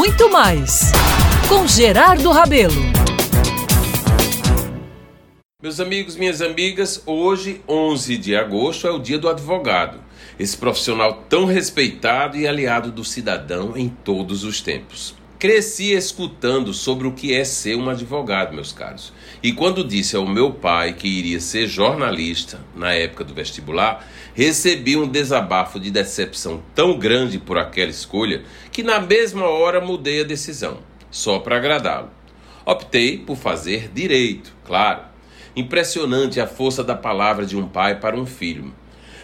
muito mais com Gerardo Rabelo. Meus amigos, minhas amigas, hoje, 11 de agosto, é o dia do advogado. Esse profissional tão respeitado e aliado do cidadão em todos os tempos. Cresci escutando sobre o que é ser um advogado, meus caros. E quando disse ao meu pai que iria ser jornalista na época do vestibular, recebi um desabafo de decepção tão grande por aquela escolha que na mesma hora mudei a decisão, só para agradá-lo. Optei por fazer direito, claro. Impressionante a força da palavra de um pai para um filho.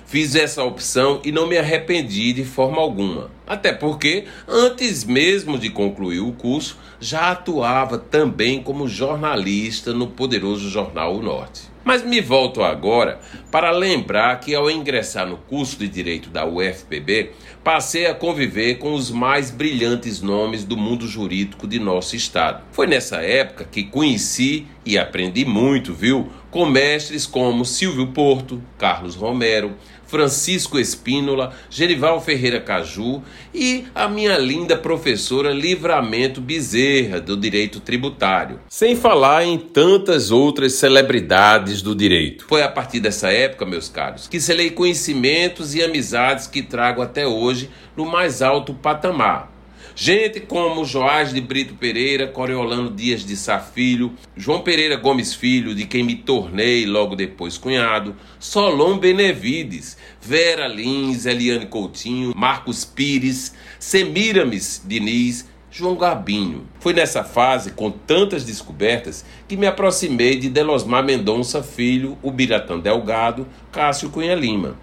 Fiz essa opção e não me arrependi de forma alguma. Até porque, antes mesmo de concluir o curso, já atuava também como jornalista no poderoso jornal O Norte. Mas me volto agora para lembrar que ao ingressar no curso de Direito da UFPB, passei a conviver com os mais brilhantes nomes do mundo jurídico de nosso estado. Foi nessa época que conheci e aprendi muito, viu? Com mestres como Silvio Porto, Carlos Romero, Francisco Espínola, Genival Ferreira Caju e a minha linda professora Livramento Bezerra, do Direito Tributário. Sem falar em tantas outras celebridades do direito. Foi a partir dessa época, meus caros, que selei conhecimentos e amizades que trago até hoje no mais alto patamar Gente como Joás de Brito Pereira, Coriolano Dias de Sá Filho, João Pereira Gomes Filho, de quem me tornei logo depois cunhado, Solon Benevides, Vera Lins, Eliane Coutinho, Marcos Pires, Semiramis Diniz, João Gabinho. Foi nessa fase, com tantas descobertas, que me aproximei de Delosmar Mendonça Filho, Ubiratã Delgado, Cássio Cunha Lima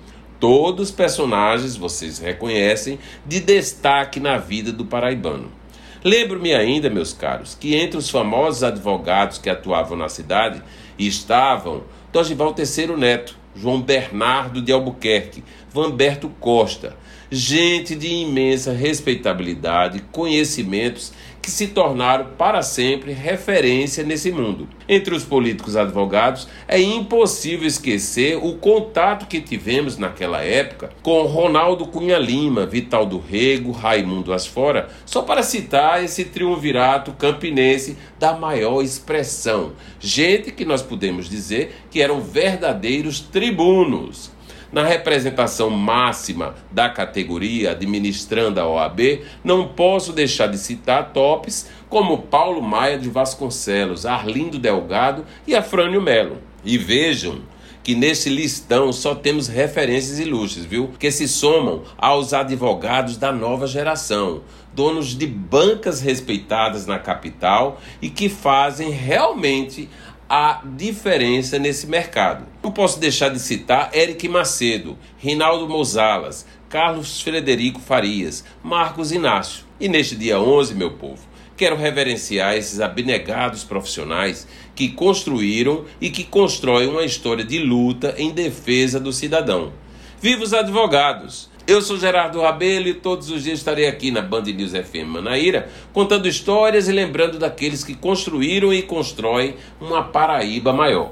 todos personagens, vocês reconhecem, de destaque na vida do paraibano. Lembro-me ainda, meus caros, que entre os famosos advogados que atuavam na cidade estavam Dorival Terceiro Neto, João Bernardo de Albuquerque, Vanberto Costa, gente de imensa respeitabilidade, conhecimentos que se tornaram para sempre referência nesse mundo. Entre os políticos advogados, é impossível esquecer o contato que tivemos naquela época com Ronaldo Cunha Lima, Vital do Rego, Raimundo Asfora, só para citar esse triunvirato campinense da maior expressão. Gente que nós podemos dizer que eram verdadeiros tribunos na representação máxima da categoria administrando a OAB, não posso deixar de citar tops como Paulo Maia de Vasconcelos, Arlindo Delgado e Afrânio Melo. E vejam que nesse listão só temos referências ilustres, viu? Que se somam aos advogados da nova geração, donos de bancas respeitadas na capital e que fazem realmente a diferença nesse mercado. Não posso deixar de citar Eric Macedo, Rinaldo Mozalas, Carlos Frederico Farias, Marcos Inácio. E neste dia 11, meu povo, quero reverenciar esses abnegados profissionais que construíram e que constroem uma história de luta em defesa do cidadão. Viva os advogados! Eu sou Gerardo Rabelo e todos os dias estarei aqui na Band News FM Manaíra contando histórias e lembrando daqueles que construíram e constroem uma Paraíba maior.